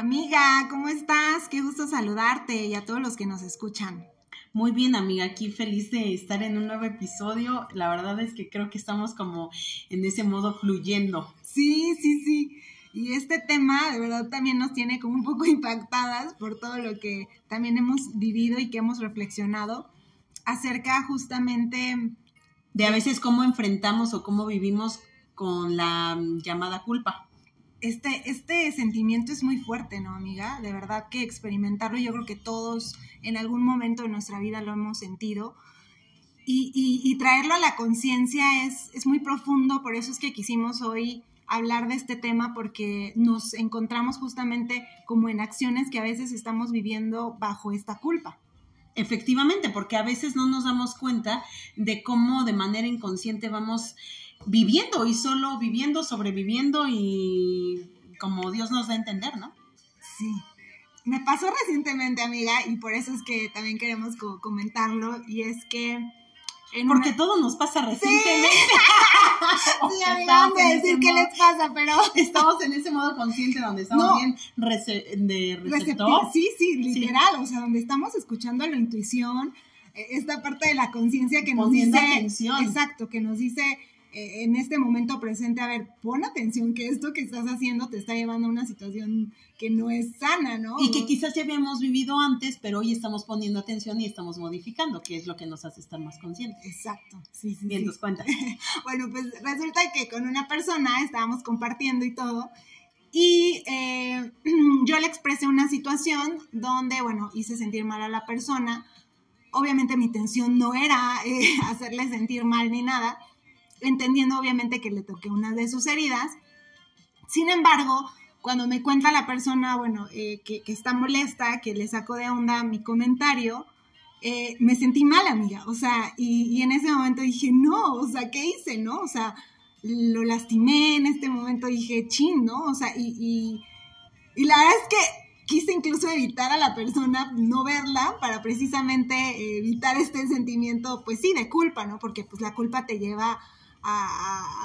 Amiga, ¿cómo estás? Qué gusto saludarte y a todos los que nos escuchan. Muy bien, amiga, aquí feliz de estar en un nuevo episodio. La verdad es que creo que estamos como en ese modo fluyendo. Sí, sí, sí. Y este tema de verdad también nos tiene como un poco impactadas por todo lo que también hemos vivido y que hemos reflexionado acerca justamente de a veces cómo enfrentamos o cómo vivimos con la llamada culpa. Este, este sentimiento es muy fuerte, ¿no, amiga? De verdad que experimentarlo, yo creo que todos en algún momento de nuestra vida lo hemos sentido. Y, y, traerlo a la conciencia es, es muy profundo, por eso es que quisimos hoy hablar de este tema porque nos encontramos justamente como en acciones que a veces estamos viviendo bajo esta culpa. Efectivamente, porque a veces no nos damos cuenta de cómo de manera inconsciente vamos viviendo y solo viviendo, sobreviviendo y como Dios nos da a entender, ¿no? Sí. Me pasó recientemente, amiga, y por eso es que también queremos comentarlo, y es que porque todo nos pasa recientemente. Sí, amiga, vamos a decir qué les pasa, pero... Estamos en ese modo consciente donde estamos bien de receptor. Sí, sí, literal, o sea, donde estamos escuchando la intuición, eh, esta parte de la conciencia que nos dice... Atención. Exacto, que nos dice en este momento presente, a ver, pon atención que esto que estás haciendo te está llevando a una situación que no es sana, ¿no? Y que quizás ya habíamos vivido antes, pero hoy estamos poniendo atención y estamos modificando, que es lo que nos hace estar más conscientes. Exacto, sí, sí. Bien, tus cuentas. bueno, pues resulta que con una persona estábamos compartiendo y todo, y eh, yo le expresé una situación donde, bueno, hice sentir mal a la persona. Obviamente mi intención no era eh, hacerle sentir mal ni nada, entendiendo obviamente que le toqué una de sus heridas. Sin embargo, cuando me cuenta la persona, bueno, eh, que, está molesta, que le saco de onda mi comentario, eh, me sentí mal, amiga. O sea, y, en ese momento dije, no, o sea, ¿qué hice, no? O sea, lo lastimé en este momento, dije, chin, ¿no? O sea, y, y, la verdad es que quise incluso evitar a la persona, no verla, para precisamente evitar este sentimiento, pues sí, de culpa, ¿no? Porque pues la culpa te lleva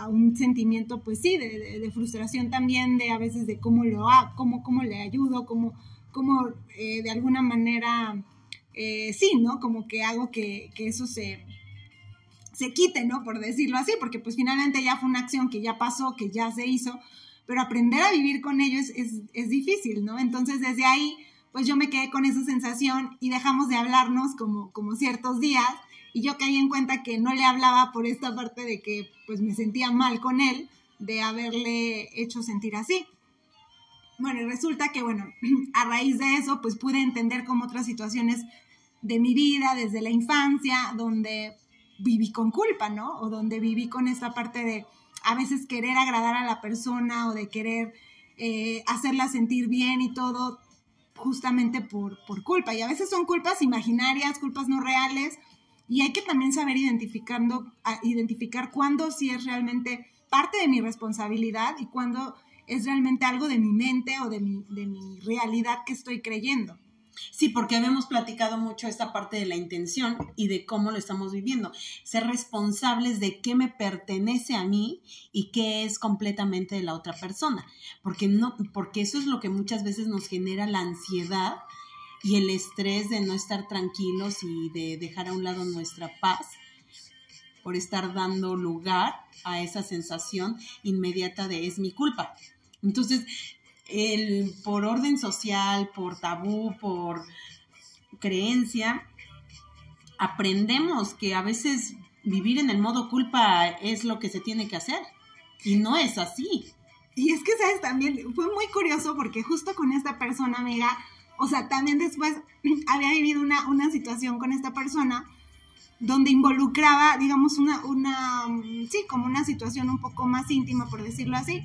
un sentimiento, pues sí, de, frustración también, de a veces de cómo lo hago, cómo, cómo le ayudo, cómo, cómo eh, de alguna manera, eh, sí, ¿no? Como que hago que, eso se, se quite, ¿no? Por decirlo así, porque pues finalmente ya fue una acción que ya pasó, que ya se hizo, pero aprender a vivir con ello es, es difícil, ¿no? Entonces desde ahí, pues yo me quedé con esa sensación y dejamos de hablarnos como, como ciertos días y yo caí en cuenta que no le hablaba por esta parte de que pues me sentía mal con él de haberle hecho sentir así. Bueno, y resulta que bueno, a raíz de eso pues pude entender como otras situaciones de mi vida desde la infancia donde viví con culpa, ¿no? O donde viví con esta parte de a veces querer agradar a la persona o de querer eh, hacerla sentir bien y todo justamente por, por culpa. Y a veces son culpas imaginarias, culpas no reales, y hay que también saber identificando, identificar cuándo sí es realmente parte de mi responsabilidad y cuándo es realmente algo de mi mente o de mi, de mi realidad que estoy creyendo. Sí, porque habíamos platicado mucho esta parte de la intención y de cómo lo estamos viviendo. Ser responsables de qué me pertenece a mí y qué es completamente de la otra persona. Porque, no, porque eso es lo que muchas veces nos genera la ansiedad y el estrés de no estar tranquilos y de dejar a un lado nuestra paz por estar dando lugar a esa sensación inmediata de es mi culpa. Entonces, el, por orden social, por tabú, por creencia, aprendemos que a veces vivir en el modo culpa es lo que se tiene que hacer. Y no es así. Y es que, ¿sabes? También fue muy curioso porque justo con esta persona, amiga, o sea, también después había vivido una, una situación con esta persona donde involucraba, digamos, una, una, sí, como una situación un poco más íntima, por decirlo así.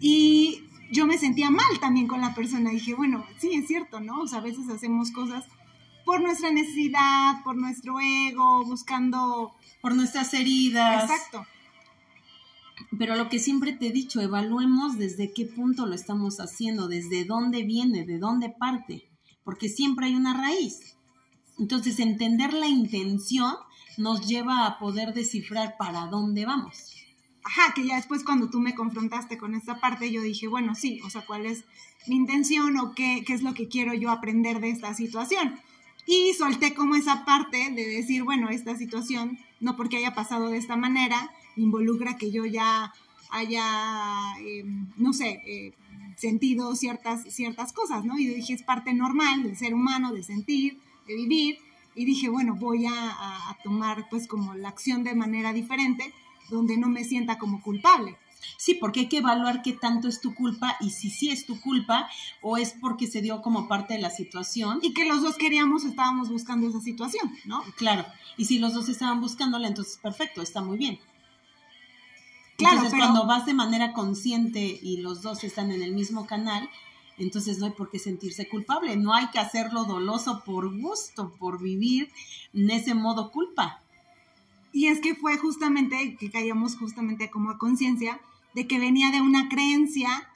Y yo me sentía mal también con la persona. dije, bueno, sí, es cierto, ¿no? O sea, a veces hacemos cosas por nuestra necesidad, por nuestro ego, buscando... Por nuestras heridas. Exacto. Pero lo que siempre te he dicho, evaluemos desde qué punto lo estamos haciendo, desde dónde viene, de dónde parte, porque siempre hay una raíz. Entonces, entender la intención nos lleva a poder descifrar para dónde vamos. ajá, que ya después cuando tú me confrontaste con esta parte, yo dije, bueno, sí, o sea, ¿cuál es mi intención o qué, qué es lo que quiero yo aprender de esta situación? Y solté como esa parte de decir, bueno, esta situación, no porque haya pasado de esta manera, involucra que yo ya haya, em, no sé, eh, sentido ciertas, ciertas cosas, ¿no? Y dije, es parte normal del ser humano, de sentir, de vivir. Y dije, bueno, voy a, a tomar pues como la acción de manera diferente donde no me sienta como culpable. Sí, porque hay que evaluar qué tanto es tu culpa y si sí es tu culpa o es porque se dio como parte de la situación. Y que los dos queríamos, estábamos buscando esa situación, ¿no? Claro, y si los dos estaban buscándola, entonces perfecto, está muy bien. Claro, entonces cuando vas de manera consciente y los dos están en el mismo canal, entonces no hay por qué sentirse culpable, no hay que hacerlo doloso por gusto, por vivir en ese modo culpa. Y es que fue justamente que caíamos justamente como a conciencia de que venía de una creencia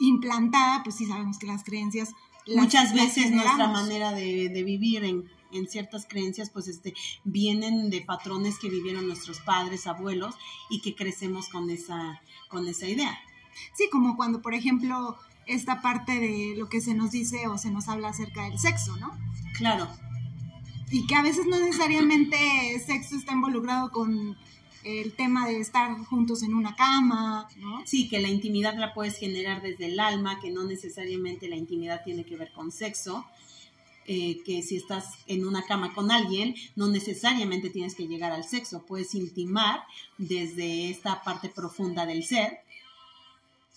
implantada, pues sí sabemos que las creencias... Muchas veces nuestra manera de, vivir en, ciertas creencias, pues este, vienen de patrones que vivieron nuestros padres, abuelos, y que crecemos con esa, con esa idea. Sí, como cuando, por ejemplo, esta parte de lo que se nos dice o se nos habla acerca del sexo, ¿no? Claro y que a veces no necesariamente sexo está involucrado con el tema de estar juntos en una cama, ¿no? Sí, que la intimidad la puedes generar desde el alma, que no necesariamente la intimidad tiene que ver con sexo, eh, que si estás en una cama con alguien, no necesariamente tienes que llegar al sexo, puedes intimar desde esta parte profunda del ser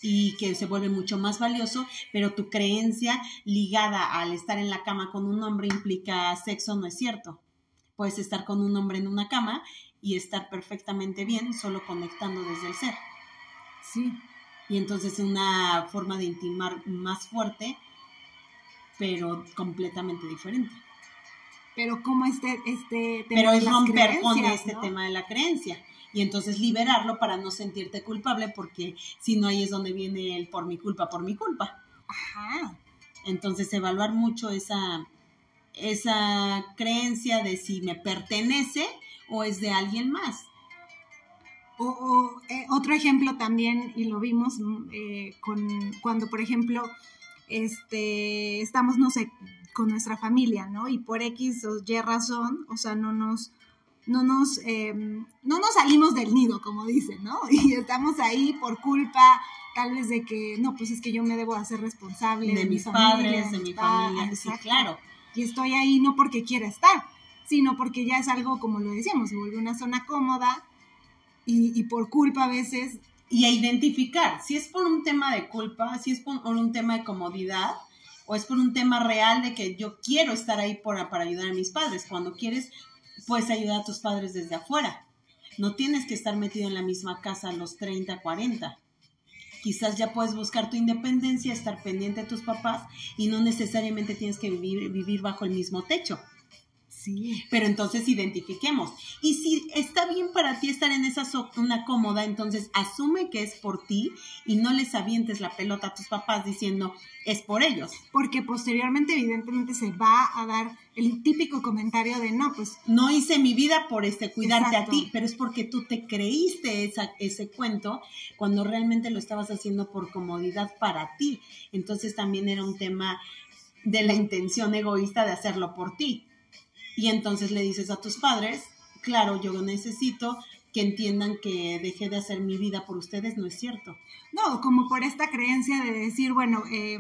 y que se vuelve mucho más valioso, pero tu creencia ligada al estar en la cama con un hombre implica sexo no es cierto. Puedes estar con un hombre en una cama y estar perfectamente bien solo conectando desde el ser. Sí. Y entonces una forma de intimar más fuerte, pero completamente diferente. Pero como este, este tema Pero es romper con este tema de la creencia y entonces liberarlo para no sentirte culpable porque si no ahí es donde viene el por mi culpa, por mi culpa. Ajá. Entonces evaluar mucho esa, esa creencia de si me pertenece o es de alguien más. O, eh, otro ejemplo también, y lo vimos eh, con, cuando, por ejemplo, este, estamos, no sé, con nuestra familia, ¿no? Y por X o Y razón, o sea, no nos no nos, em, no nos salimos del nido, como dicen, ¿no? Y estamos ahí por culpa tal vez de que, no, pues es que yo me debo hacer responsable de, mis padres, de, mi familia, sí, claro. Y estoy ahí no porque quiera estar, sino porque ya es algo, como lo decíamos, se vuelve una zona cómoda y, y por culpa a veces... Y a identificar, si es por un tema de culpa, si es por un tema de comodidad, o es por un tema real de que yo quiero estar ahí para ayudar a mis padres. Cuando quieres puedes ayudar a tus padres desde afuera. No tienes que estar metido en la misma casa a los 30, 40. Quizás ya puedes buscar tu independencia, estar pendiente de tus papás y no necesariamente tienes que vivir, vivir bajo el mismo techo. Sí. Pero entonces identifiquemos. Y si está bien para ti estar en esa zona cómoda, entonces asume que es por ti y no les avientes la pelota a tus papás diciendo es por ellos. Porque posteriormente, evidentemente, se va a dar el típico comentario de no, pues. No hice mi vida por este cuidarte a ti, pero es porque tú te creíste esa, ese cuento cuando realmente lo estabas haciendo por comodidad para ti. Entonces también era un tema de la intención egoísta de hacerlo por ti. Y entonces le dices a tus padres, claro, yo necesito que entiendan que dejé de hacer mi vida por ustedes, no es cierto. No, como por esta creencia de decir, bueno, eh,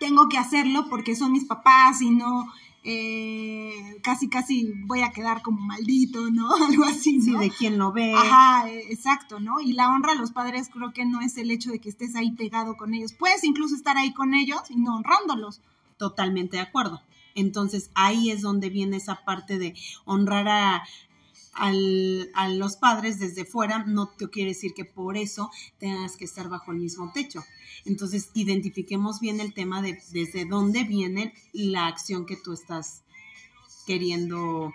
tengo que hacerlo porque son mis papás y no eh, casi casi voy a quedar como maldito, ¿no? Algo así, Sí, de quien lo ve. Ajá, exacto, ¿no? Y la honra a los padres creo que no es el hecho de que estés ahí pegado con ellos. Puedes incluso estar ahí con ellos y no honrándolos. Totalmente de acuerdo. Entonces ahí es donde viene esa parte de honrar a, a los padres desde fuera, no te quiere decir que por eso tengas que estar bajo el mismo techo. Entonces, identifiquemos bien el tema de desde dónde viene la acción que tú estás queriendo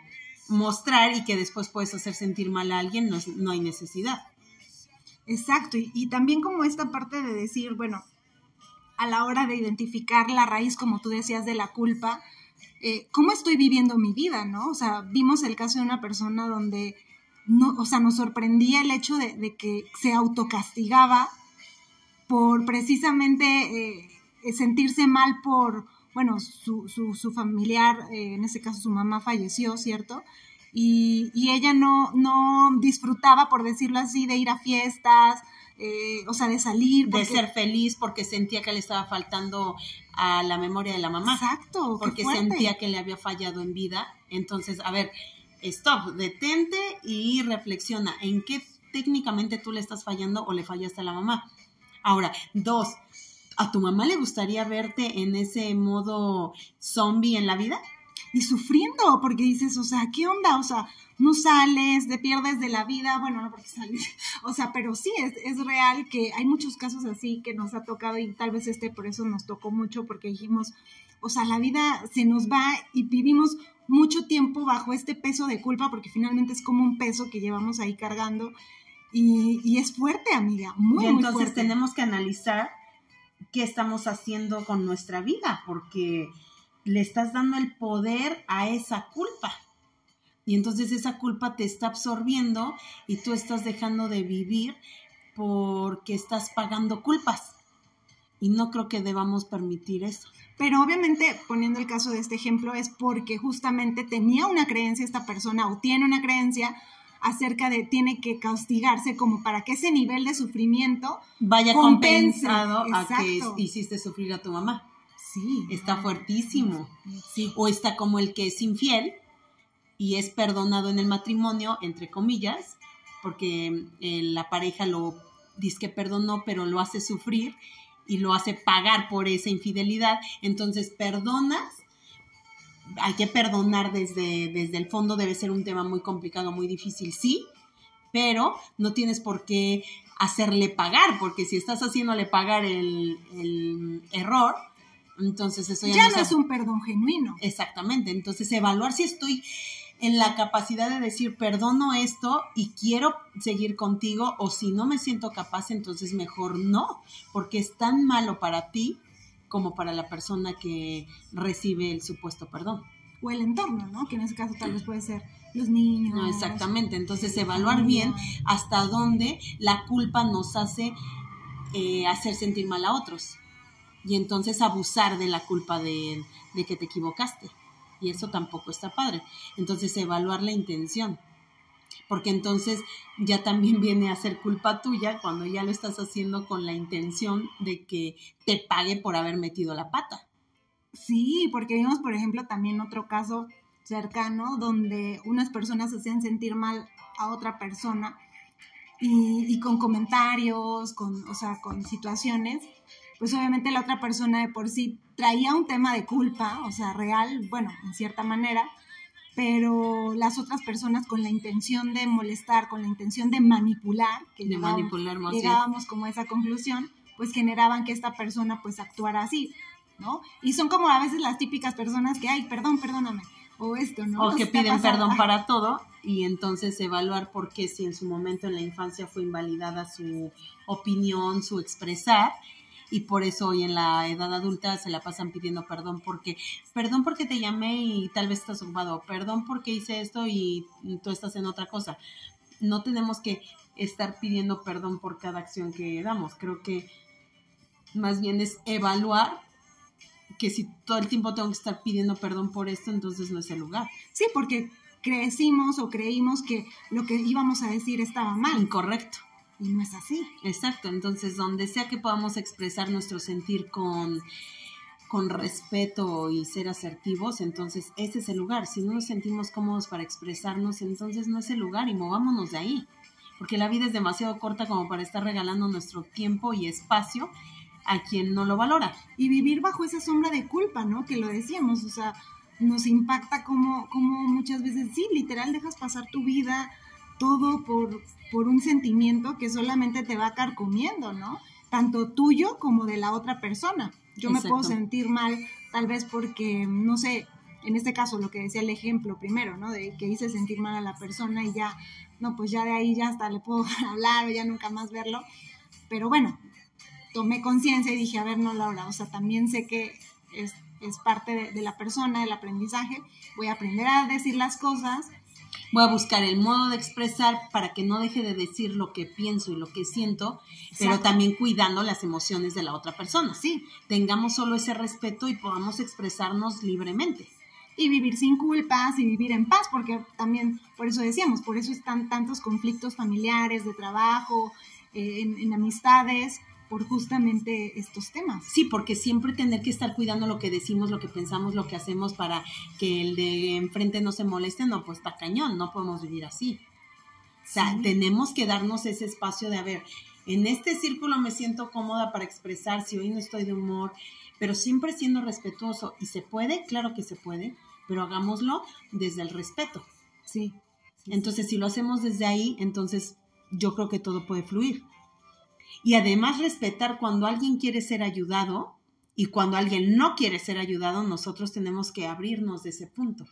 mostrar y que después puedes hacer sentir mal a alguien, no, no hay necesidad. Exacto, y, y, también como esta parte de decir, bueno, a la hora de identificar la raíz, como tú decías, de la culpa, eh, cómo estoy viviendo mi vida, ¿no? O sea, vimos el caso de una persona donde no, o sea, nos sorprendía el hecho de, que se autocastigaba por precisamente eh, sentirse mal por, bueno, su, su, su familiar, eh, en ese caso su mamá falleció, ¿cierto? Y, y, ella no, no disfrutaba, por decirlo así, de ir a fiestas, eh, o sea, de salir. De ser feliz porque sentía que le estaba faltando a la memoria de la mamá. Exacto. Porque sentía que le había fallado en vida. Entonces, a ver, stop, detente y reflexiona en qué técnicamente tú le estás fallando o le fallaste a la mamá. Ahora, dos, ¿a tu mamá le gustaría verte en ese modo zombie en la vida? Y sufriendo, porque dices, o sea, ¿qué onda? O sea, no sales, te pierdes de la vida, bueno, no porque sales, o sea, pero sí, es, es real que hay muchos casos así que nos ha tocado y tal vez este por eso nos tocó mucho, porque dijimos, o sea, la vida se nos va y vivimos mucho tiempo bajo este peso de culpa, porque finalmente es como un peso que llevamos ahí cargando y, y es fuerte, amiga, muy, y entonces tenemos que analizar qué estamos haciendo con nuestra vida, porque le estás dando el poder a esa culpa. Y entonces esa culpa te está absorbiendo y tú estás dejando de vivir porque estás pagando culpas. Y no creo que debamos permitir eso. Pero obviamente, poniendo el caso de este ejemplo, es porque justamente tenía una creencia esta persona o tiene una creencia acerca de tiene que castigarse como para que ese nivel de sufrimiento vaya compensado a que hiciste sufrir a tu mamá. Sí. Está fuertísimo. Sí. O está como el que es infiel y es perdonado en el matrimonio, entre comillas, porque eh, la pareja lo dice que perdonó, pero lo hace sufrir y lo hace pagar por esa infidelidad. Entonces, perdonas, hay que perdonar desde, desde el fondo, debe ser un tema muy complicado, muy difícil, sí, pero no tienes por qué hacerle pagar, porque si estás haciéndole pagar el, el error, entonces eso ya, no, es un perdón genuino. Exactamente, entonces evaluar si estoy en la capacidad de decir, perdono esto y quiero seguir contigo, o si no me siento capaz, entonces mejor no, porque es tan malo para ti como para la persona que recibe el supuesto perdón. O el entorno, ¿no? Que en ese caso tal vez puede ser los niños. No, exactamente, entonces evaluar bien hasta dónde la culpa nos hace eh, hacer sentir mal a otros y entonces abusar de la culpa de, de que te equivocaste y eso tampoco está padre. Entonces, evaluar la intención, porque entonces ya también viene a ser culpa tuya cuando ya lo estás haciendo con la intención de que te pague por haber metido la pata. Sí, porque vimos, por ejemplo, también otro caso cercano donde unas personas hacían sentir mal a otra persona y, y con comentarios, con, o sea, con situaciones pues obviamente la otra persona de por sí traía un tema de culpa, o sea, real, bueno, en cierta manera, pero las otras personas con la intención de molestar, con la intención de manipular, que de manipular más llegábamos como a esa conclusión, pues generaban que esta persona pues actuara así, ¿no? Y son como a veces las típicas personas que, ay, perdón, perdóname, o esto, ¿no? O que piden perdón para todo y entonces evaluar por qué si en su momento en la infancia fue invalidada su opinión, su expresar, y por eso hoy en la edad adulta se la pasan pidiendo perdón porque, perdón porque te llamé y tal vez estás ocupado, perdón porque hice esto y tú estás en otra cosa. No tenemos que estar pidiendo perdón por cada acción que damos. Creo que más bien es evaluar que si todo el tiempo tengo que estar pidiendo perdón por esto, entonces no es el lugar. Sí, porque crecimos o creímos que lo que íbamos a decir estaba mal. Incorrecto. Y no es así. Exacto, entonces donde sea que podamos expresar nuestro sentir con, con respeto y ser asertivos, entonces ese es el lugar. Si no nos sentimos cómodos para expresarnos, entonces no es el lugar y movámonos de ahí. Porque la vida es demasiado corta como para estar regalando nuestro tiempo y espacio a quien no lo valora. Y vivir bajo esa sombra de culpa, ¿no? Que lo decíamos, o sea, nos impacta como, como muchas veces, sí, literal, dejas pasar tu vida todo por, por un sentimiento que solamente te va carcomiendo, ¿no? Tanto tuyo como de la otra persona. Yo me puedo sentir mal tal vez porque, no sé, en este caso lo que decía el ejemplo primero, ¿no? De que hice sentir mal a la persona y ya, no, pues ya de ahí ya hasta le puedo hablar o ya nunca más verlo. Pero bueno, tomé conciencia y dije, a ver, no, Laura, o sea, también sé que es, es parte de, de, la persona, del aprendizaje, voy a aprender a decir las cosas voy a buscar el modo de expresar para que no deje de decir lo que pienso y lo que siento, pero también cuidando las emociones de la otra persona. Sí. Tengamos solo ese respeto y podamos expresarnos libremente. Y vivir sin culpas y vivir en paz, porque también, por eso decíamos, por eso están tantos conflictos familiares, de trabajo, eh, en amistades, por justamente estos temas. Sí, porque siempre tener que estar cuidando lo que decimos, lo que pensamos, lo que hacemos para que el de enfrente no se moleste, no, pues está cañón, no podemos vivir así. O sea, tenemos que darnos ese espacio de, a ver, en este círculo me siento cómoda para expresar si hoy no estoy de humor, pero siempre siendo respetuoso. ¿Y se puede? Claro que se puede, pero hagámoslo desde el respeto. Sí. Entonces, si lo hacemos desde ahí, entonces yo creo que todo puede fluir. Y además respetar cuando alguien quiere ser ayudado y cuando alguien no quiere ser ayudado, nosotros tenemos que abrirnos de ese punto.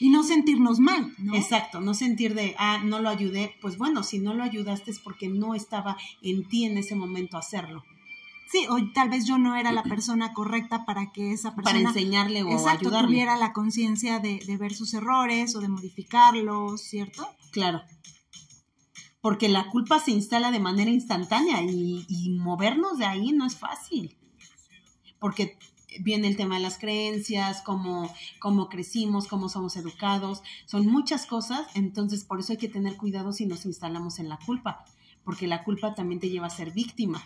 Y no sentirnos mal, ¿no? Exacto, no sentir de, ah, no lo ayudé. Pues bueno, si no lo ayudaste es porque no estaba en ti en ese momento hacerlo. Sí, o tal vez yo no era la persona correcta para que esa persona... Para enseñarle o exacto, tuviera la conciencia de, de ver sus errores o de modificarlos, ¿cierto? Claro porque la culpa se instala de manera instantánea y, movernos de ahí no es fácil, porque viene el tema de las creencias, cómo, cómo crecimos, cómo somos educados, son muchas cosas, entonces por eso hay que tener cuidado si nos instalamos en la culpa, porque la culpa también te lleva a ser víctima.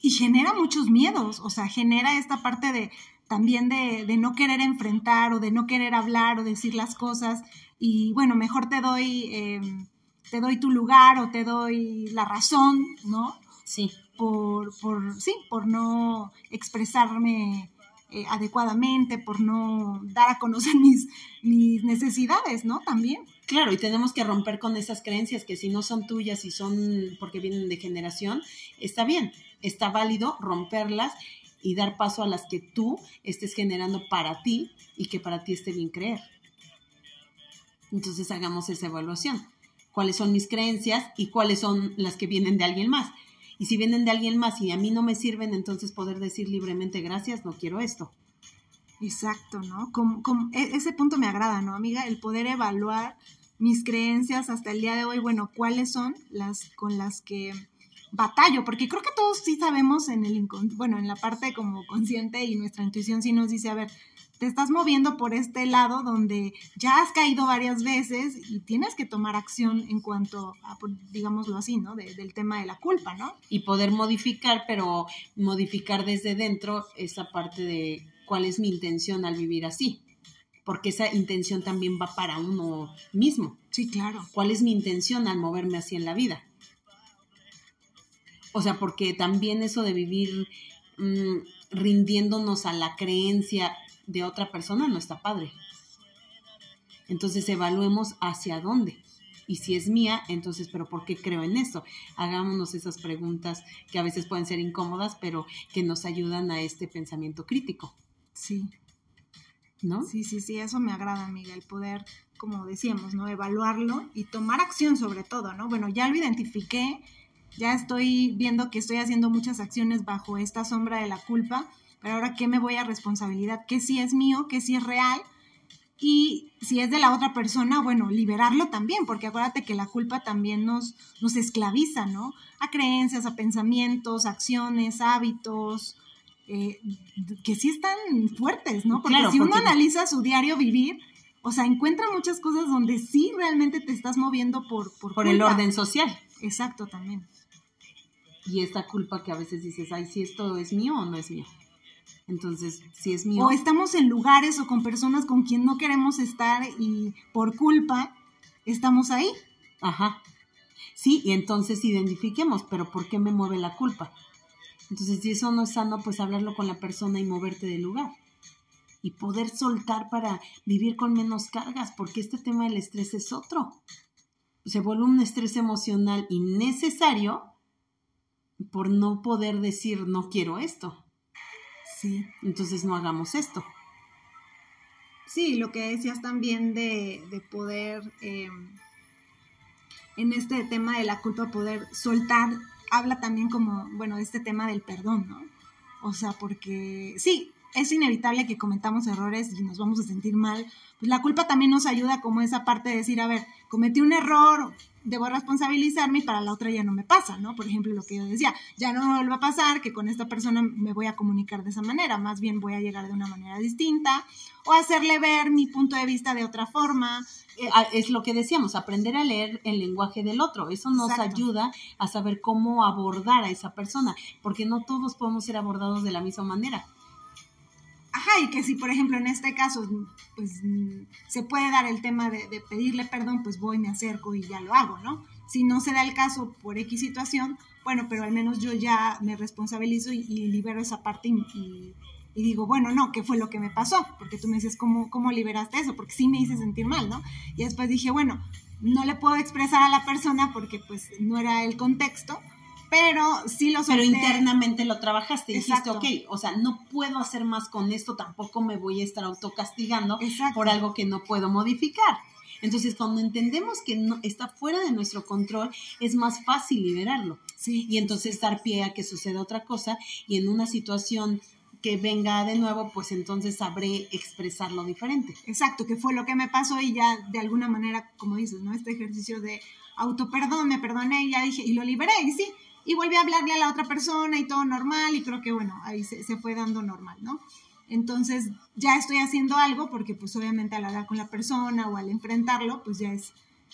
Y genera muchos miedos, o sea, genera esta parte de también de, de no querer enfrentar o de no querer hablar o decir las cosas y bueno, mejor te doy... Eh, te doy tu lugar o te doy la razón, ¿no? Sí. Por, por sí, por no expresarme eh, adecuadamente, por no dar a conocer mis, mis necesidades, ¿no? También. Claro, y tenemos que romper con esas creencias que si no son tuyas y son porque vienen de generación, está bien, está válido romperlas y dar paso a las que tú estés generando para ti y que para ti esté bien creer. Entonces hagamos esa evaluación cuáles son mis creencias y cuáles son las que vienen de alguien más. Y si vienen de alguien más y a mí no me sirven, entonces poder decir libremente gracias, no quiero esto. Exacto, ¿no? Como, e, ese punto me agrada, ¿no, amiga? El poder evaluar mis creencias hasta el día de hoy, bueno, cuáles son las con las que batallo, porque creo que todos sí sabemos en el bueno, en la parte como consciente y nuestra intuición sí nos dice, a ver, te estás moviendo por este lado donde ya has caído varias veces y tienes que tomar acción en cuanto a, digámoslo así, ¿no? del tema de la culpa, ¿no? Y poder modificar, pero modificar desde dentro esa parte de cuál es mi intención al vivir así. Porque esa intención también va para uno mismo. Sí, claro. ¿Cuál es mi intención al moverme así en la vida? O sea, porque también eso de vivir mm, rindiéndonos a la creencia de otra persona no está padre. Entonces evaluemos hacia dónde. Y si es mía, entonces, ¿pero por qué creo en esto? Hagámonos esas preguntas que a veces pueden ser incómodas, pero que nos ayudan a este pensamiento crítico. Sí. ¿No? Sí, sí, sí, eso me agrada, amiga, el poder, como decíamos, ¿no? Evaluarlo y tomar acción sobre todo, ¿no? Bueno, ya lo identifiqué, ya estoy viendo que estoy haciendo muchas acciones bajo esta sombra de la culpa pero ahora, ¿qué me voy a responsabilidad? ¿Qué sí es mío? ¿Qué sí es real? Y si es de la otra persona, bueno, liberarlo también, porque acuérdate que la culpa también nos, nos esclaviza, ¿no? A creencias, a pensamientos, acciones, hábitos, eh, que sí están fuertes, ¿no? Porque si uno analiza su diario vivir, o sea, encuentra muchas cosas donde sí realmente te estás moviendo por... Por, por el orden social. Exacto, también. Y esta culpa que a veces dices, ay, si esto es mío o no es mío. Entonces, si es mío. O estamos en lugares o con personas con quien no queremos estar y por culpa estamos ahí. Ajá. Sí, y entonces identifiquemos, pero ¿por qué me mueve la culpa? Entonces, si eso no es sano, pues hablarlo con la persona y moverte del lugar. Y poder soltar para vivir con menos cargas, porque este tema del estrés es otro. Se vuelve un estrés emocional innecesario por no poder decir no quiero esto. Entonces no hagamos esto. Sí, lo que decías también de, poder, eh, en este tema de la culpa, poder soltar, habla también como, bueno, de este tema del perdón, ¿no? O sea, porque sí, es inevitable que cometamos errores y nos vamos a sentir mal. Pues la culpa también nos ayuda como esa parte de decir, a ver, cometí un error, debo responsabilizarme y para la otra ya no me pasa, ¿no? Por ejemplo, lo que yo decía, ya no me vuelve a pasar que con esta persona me voy a comunicar de esa manera, más bien voy a llegar de una manera distinta o hacerle ver mi punto de vista de otra forma. Eh, es lo que decíamos, aprender a leer el lenguaje del otro. Eso nos ayuda a saber cómo abordar a esa persona, porque no todos podemos ser abordados de la misma manera. Ajá, y que si por ejemplo en este caso pues se puede dar el tema de, pedirle perdón, pues voy, me acerco y ya lo hago, ¿no? Si no se da el caso por X situación, bueno, pero al menos yo ya me responsabilizo y, libero esa parte y, digo, bueno, no, ¿qué fue lo que me pasó? Porque tú me dices, ¿cómo, ¿cómo liberaste eso? Porque sí me hice sentir mal, ¿no? Y después dije, bueno, no le puedo expresar a la persona porque pues no era el contexto, pero sí lo Pero internamente lo trabajaste, dijiste, ok, o sea, no puedo hacer más con esto, tampoco me voy a estar autocastigando por algo que no puedo modificar. Entonces, cuando entendemos que no, está fuera de nuestro control, es más fácil liberarlo. Sí. Y entonces dar pie a que suceda otra cosa y en una situación que venga de nuevo, pues entonces sabré expresarlo diferente. Exacto, que fue lo que me pasó y ya de alguna manera, como dices, ¿no? Este ejercicio de autoperdón, me perdoné y ya dije, y lo liberé, y sí, y volví a hablarle a la otra persona y todo normal y creo que bueno, ahí se, fue dando normal, ¿no? Entonces ya estoy haciendo algo porque pues obviamente al hablar con la persona o al enfrentarlo pues ya es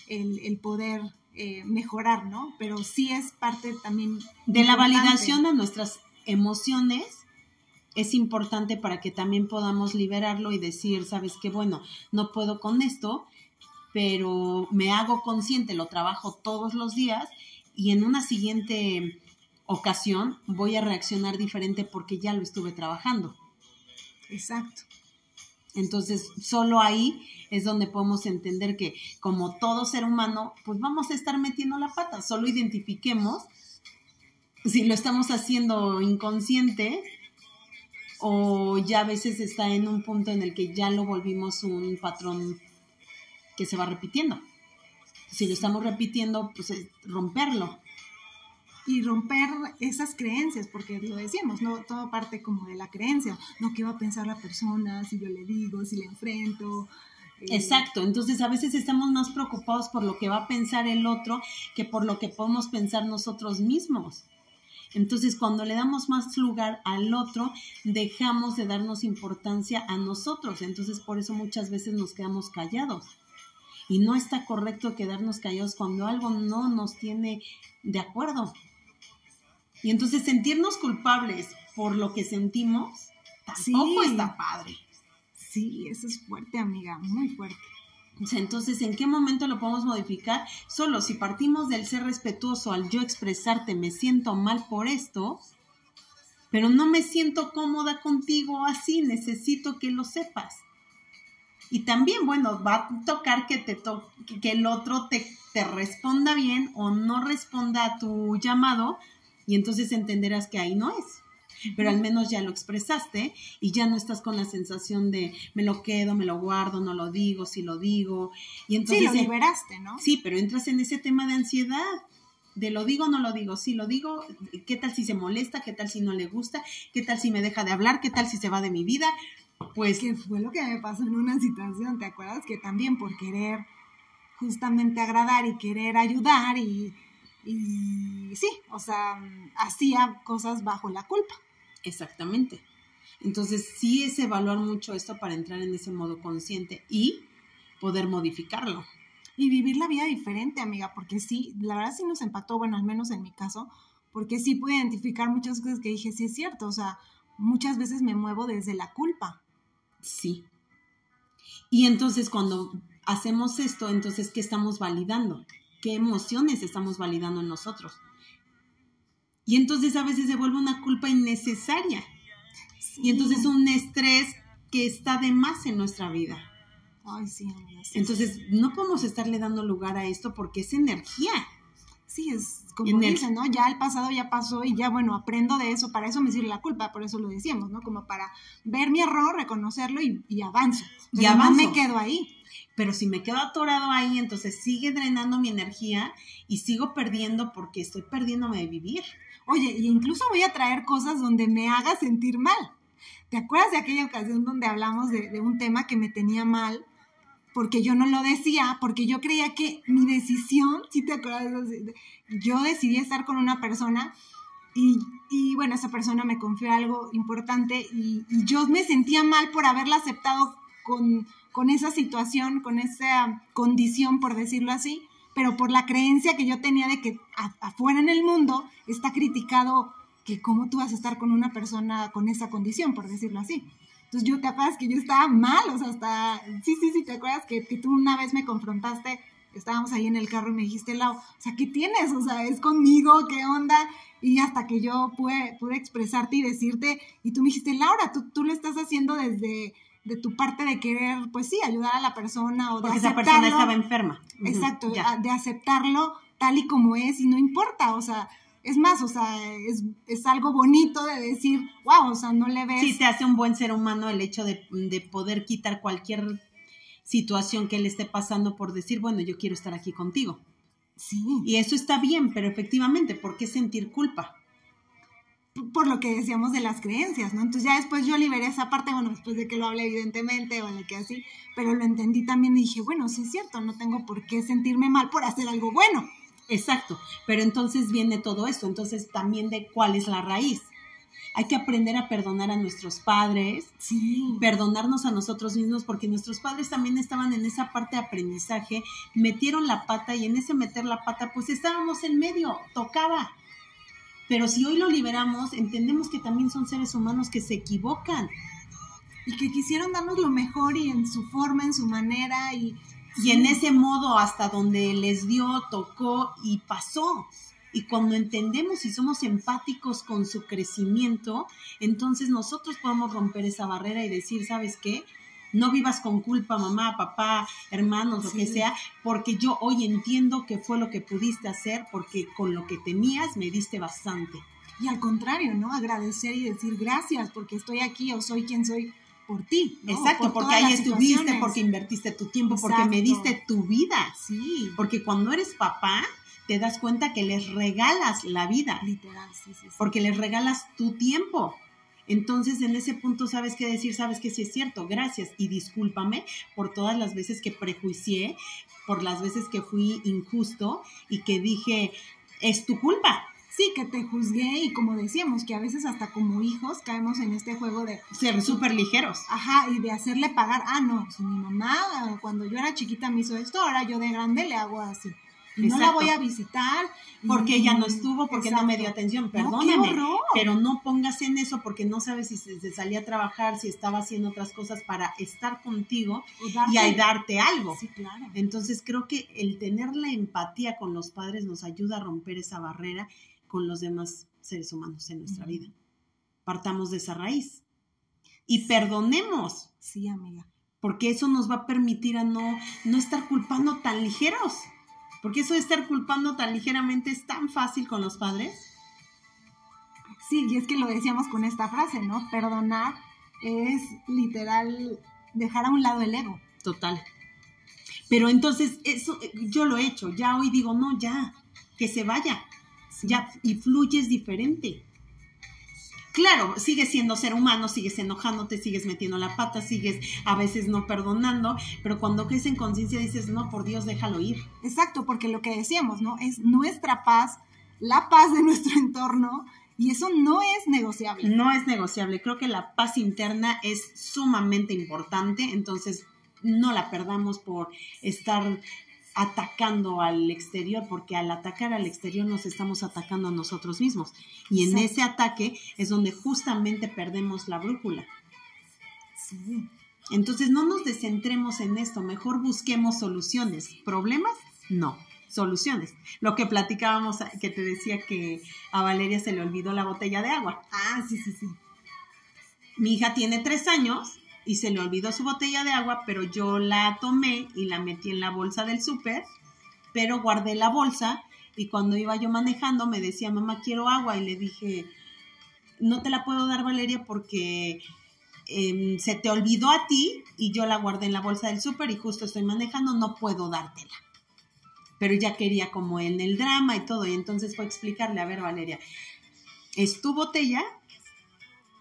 el, poder eh, mejorar, ¿no? Pero sí es parte también... De la validación de nuestras emociones es importante para que también podamos liberarlo y decir, sabes qué, bueno, no puedo con esto, pero me hago consciente, lo trabajo todos los días y en una siguiente ocasión voy a reaccionar diferente porque ya lo estuve trabajando. Exacto. Entonces, solo ahí es donde podemos entender que como todo ser humano, pues vamos a estar metiendo la pata. Solo identifiquemos si lo estamos haciendo inconsciente o ya a veces está en un punto en el que ya lo volvimos un patrón que se va repitiendo si lo estamos repitiendo, pues romperlo. Y romper esas creencias, porque lo decíamos, ¿no? Todo parte como de la creencia, ¿no? ¿Qué va a pensar la persona si yo le digo, si le enfrento? Eh, Exacto, entonces a veces estamos más preocupados por lo que va a pensar el otro que por lo que podemos pensar nosotros mismos. Entonces, cuando le damos más lugar al otro, dejamos de darnos importancia a nosotros. Entonces, por eso muchas veces nos quedamos callados y no está correcto quedarnos callados cuando algo no nos tiene de acuerdo. Y entonces sentirnos culpables por lo que sentimos tampoco está padre. Sí, eso es fuerte, amiga, muy fuerte. Entonces, ¿en qué momento lo podemos modificar? Solo si partimos del ser respetuoso al yo expresarte, me siento mal por esto, pero no me siento cómoda contigo así, necesito que lo sepas. Y también, bueno, va a tocar que, te que el otro te, te responda bien o no responda a tu llamado y entonces entenderás que ahí no es pero al menos ya lo expresaste y ya no estás con la sensación de me lo quedo, me lo guardo, no lo digo, si lo digo. Y entonces, sí, lo liberaste, ¿no? Sí, pero entras en ese tema de ansiedad, de lo digo, no lo digo, si lo digo, ¿qué tal si se molesta? ¿Qué tal si no le gusta? ¿Qué tal si me deja de hablar? ¿Qué tal si se va de mi vida? Pues que fue lo que me pasó en una situación, ¿te acuerdas? Que también por querer justamente agradar y querer ayudar y, y sí, o sea, hacía cosas bajo la culpa. Exactamente. Entonces sí es evaluar mucho esto para entrar en ese modo consciente y poder modificarlo. Y vivir la vida diferente, amiga, porque sí, la verdad sí nos empató, bueno, al menos en mi caso, porque sí pude identificar muchas cosas que dije, sí es cierto, o sea, muchas veces me muevo desde la culpa. Sí. Y entonces cuando hacemos esto, entonces, ¿qué estamos validando? ¿Qué emociones estamos validando en nosotros? Y entonces a veces se vuelve una culpa innecesaria. Y entonces un estrés que está de más en nuestra vida. Ay, sí, Entonces, no podemos estarle dando lugar a esto porque es energía. Sí, es como dicen, ¿no? Ya el pasado ya pasó y ya, bueno, aprendo de eso, para eso me sirve la culpa, por eso lo decíamos, ¿no? Como para ver mi error, reconocerlo y, avanzo. y avanzo. me quedo ahí. Pero si me quedo atorado ahí, entonces sigue drenando mi energía y sigo perdiendo porque estoy perdiéndome de vivir. Oye, y incluso voy a traer cosas donde me haga sentir mal. ¿Te acuerdas de aquella ocasión donde hablamos de, de un tema que me tenía mal? Porque yo no lo decía, porque yo creía que mi decisión, si te acuerdas, yo decidí estar con una persona y, y, bueno, esa persona me confió algo importante y, y, yo me sentía mal por haberla aceptado con, con esa situación, con esa condición, por decirlo así, pero por la creencia que yo tenía de que afuera en el mundo está criticado que cómo tú vas a estar con una persona con esa condición, por decirlo así. Entonces yo te acuerdas que yo estaba mal, o sea, hasta, sí, sí, sí, te acuerdas que, que tú una vez me confrontaste, estábamos ahí en el carro y me dijiste, Lau, o sea, ¿qué tienes? O sea, ¿es conmigo? ¿Qué onda? Y hasta que yo pude, pude expresarte y decirte, y tú me dijiste, Laura, tú, tú lo estás haciendo desde de tu parte de querer, pues sí, ayudar a la persona o de Porque esa persona estaba enferma. Exacto, de aceptarlo tal y como es y no importa, o sea, es más, o sea, es, es, algo bonito de decir, wow, o sea, no le ves. Sí, te hace un buen ser humano el hecho de, de poder quitar cualquier situación que le esté pasando por decir, bueno, yo quiero estar aquí contigo. Sí. Y eso está bien, pero efectivamente, ¿por qué sentir culpa? Por lo que decíamos de las creencias, ¿no? Entonces ya después yo liberé esa parte, bueno, después de que lo hablé evidentemente, o de que así, pero lo entendí también y dije, bueno, sí es cierto, no tengo por qué sentirme mal por hacer algo bueno. Exacto, pero entonces viene todo esto, entonces también de cuál es la raíz. Hay que aprender a perdonar a nuestros padres, sí. perdonarnos a nosotros mismos, porque nuestros padres también estaban en esa parte de aprendizaje, metieron la pata y en ese meter la pata, pues estábamos en medio, tocaba. Pero si hoy lo liberamos, entendemos que también son seres humanos que se equivocan. Y que quisieron darnos lo mejor y en su forma, en su manera, y y en ese modo hasta donde les dio, tocó y pasó. Y cuando entendemos y somos empáticos con su crecimiento, entonces nosotros podemos romper esa barrera y decir, ¿sabes qué? No vivas con culpa, mamá, papá, hermanos, lo que sea, porque yo hoy entiendo que fue lo que pudiste hacer, porque con lo que tenías me diste bastante. Y al contrario, ¿no? Agradecer y decir gracias porque estoy aquí o soy quien soy por ti. Exacto, porque ahí estuviste, porque invertiste tu tiempo, porque me diste tu vida. Sí. Porque cuando eres papá, te das cuenta que les regalas la vida. Literal, sí, sí, Porque les regalas tu tiempo. Entonces, en ese punto, sabes qué decir, sabes que sí es cierto, gracias y discúlpame por todas las veces que prejuicié, por las veces que fui injusto y que dije, es tu culpa sí, que te juzgué y como decíamos, que a veces hasta como hijos caemos en este juego de... Ser súper ligeros. Ajá, y de hacerle pagar, ah, no, si mi mamá cuando yo era chiquita me hizo esto, ahora yo de grande le hago así. Y no la voy a visitar. Porque ella no estuvo, porque no me dio atención, perdóname. pero no pongas en eso porque no sabes si se, salía a trabajar, si estaba haciendo otras cosas para estar contigo y ayudarte algo. Sí, claro. Entonces creo que el tener la empatía con los padres nos ayuda a romper esa barrera con los demás seres humanos en nuestra vida. Partamos de esa raíz y perdonemos. Sí, amiga. Porque eso nos va a permitir a no, no estar culpando tan ligeros. Porque eso de estar culpando tan ligeramente es tan fácil con los padres. Sí, y es que lo decíamos con esta frase, ¿no? Perdonar es literal dejar a un lado el ego. Total. Pero entonces, eso yo lo he hecho. Ya hoy digo, no, ya, que se vaya ya, y fluyes diferente. Claro, sigues siendo ser humano, sigues enojándote, sigues metiendo la pata, sigues a veces no perdonando, pero cuando crees en conciencia dices, no, por Dios, déjalo ir. Exacto, porque lo que decíamos, ¿no? Es nuestra paz, la paz de nuestro entorno, y eso no es negociable. No es negociable. Creo que la paz interna es sumamente importante, entonces no la perdamos por estar atacando al exterior, porque al atacar al exterior nos estamos atacando a nosotros mismos. Y en ese ataque es donde justamente perdemos la brújula. Sí. Entonces no nos descentremos en esto, mejor busquemos soluciones. ¿Problemas? No, soluciones. Lo que platicábamos, que te decía que a Valeria se le olvidó la botella de agua. Ah, sí, sí, sí. Mi hija tiene tres años y se le olvidó su botella de agua, pero yo la tomé y la metí en la bolsa del súper, pero guardé la bolsa y cuando iba yo manejando me decía, mamá, quiero agua y le dije, no te la puedo dar Valeria porque em, se te olvidó a ti y yo la guardé en la bolsa del súper y justo estoy manejando, no puedo dártela. Pero ya quería como en el drama y todo, y entonces fue explicarle, a ver Valeria, es tu botella,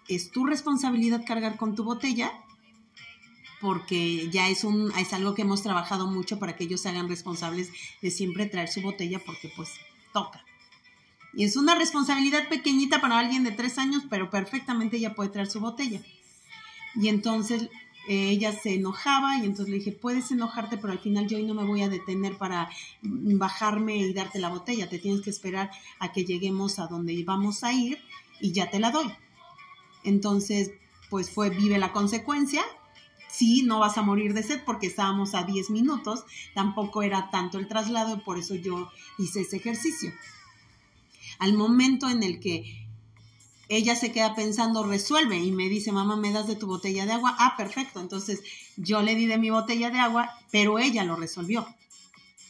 es tu responsabilidad cargar con tu botella, porque ya es un es algo que hemos trabajado mucho para que ellos se hagan responsables de siempre traer su botella porque pues toca. Y es una responsabilidad pequeñita para alguien de tres años, pero perfectamente ella puede traer su botella. Y entonces eh, ella se enojaba y entonces le dije, puedes enojarte, pero al final yo hoy no me voy a detener para bajarme y darte la botella. Te tienes que esperar a que lleguemos a donde vamos a ir y ya te la doy. Entonces, pues fue, vive la consecuencia. Sí, no vas a morir de sed porque estábamos a 10 minutos, tampoco era tanto el traslado y por eso yo hice ese ejercicio. Al momento en el que ella se queda pensando, resuelve y me dice, mamá, ¿me das de tu botella de agua? Ah, perfecto. Entonces yo le di de mi botella de agua, pero ella lo resolvió.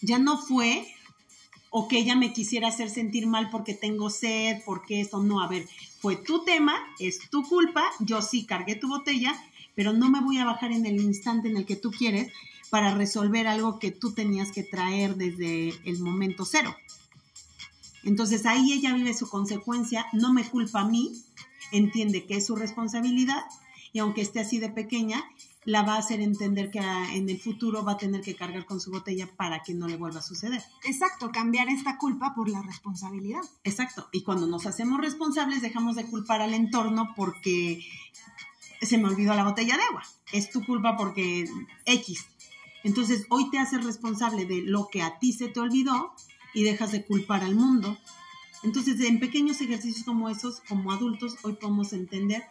Ya no fue o que ella me quisiera hacer sentir mal porque tengo sed, porque esto, no, a ver, fue tu tema, es tu culpa, yo sí cargué tu botella, pero no me voy a bajar en el instante en el que tú quieres para resolver algo que tú tenías que traer desde el momento cero. Entonces ahí ella vive su consecuencia, no me culpa a mí, entiende que es su responsabilidad y aunque esté así de pequeña, la va a hacer entender que en el futuro va a tener que cargar con su botella para que no le vuelva a suceder. Exacto, cambiar esta culpa por la responsabilidad. Exacto, y cuando nos hacemos responsables dejamos de culpar al entorno porque se me olvidó la botella de agua. Es tu culpa porque X. Entonces hoy te haces responsable de lo que a ti se te olvidó y dejas de culpar al mundo. Entonces, en pequeños ejercicios como esos, como adultos, hoy podemos entender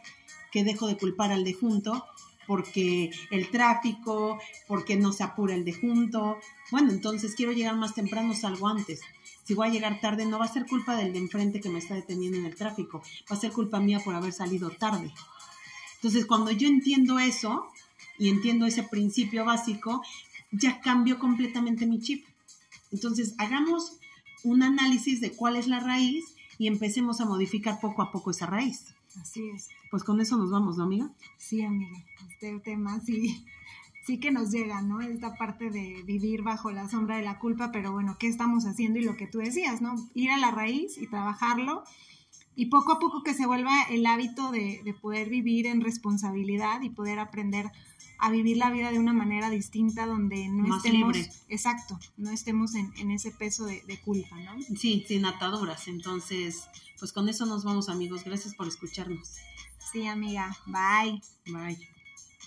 que dejo de culpar al de junto porque el tráfico, porque no se apura el de junto. Bueno, entonces quiero llegar más temprano, salgo antes. Si voy a llegar tarde, no va a ser culpa del de enfrente que me está deteniendo en el tráfico, va a ser culpa mía por haber salido tarde. Entonces, cuando yo entiendo eso y entiendo ese principio básico, ya cambio completamente mi chip. Entonces, hagamos un análisis de cuál es la raíz y empecemos a modificar poco a poco esa raíz. Así es. Pues con eso nos vamos, ¿no, amiga? Sí, amiga. Este tema sí, sí que nos llega, ¿no? Esta parte de vivir bajo la sombra de la culpa, pero bueno, ¿qué estamos haciendo? Y lo que tú decías, ¿no? Ir a la raíz y trabajarlo y poco a poco que se vuelva el hábito de, de poder vivir en responsabilidad y poder aprender a vivir la vida de una manera distinta donde no Más estemos, libre. exacto, no estemos en, en ese peso de, de culpa, ¿no? Sí, sin ataduras. Entonces, pues con eso nos vamos, amigos. Gracias por escucharnos. Sí, amiga, bye. Bye.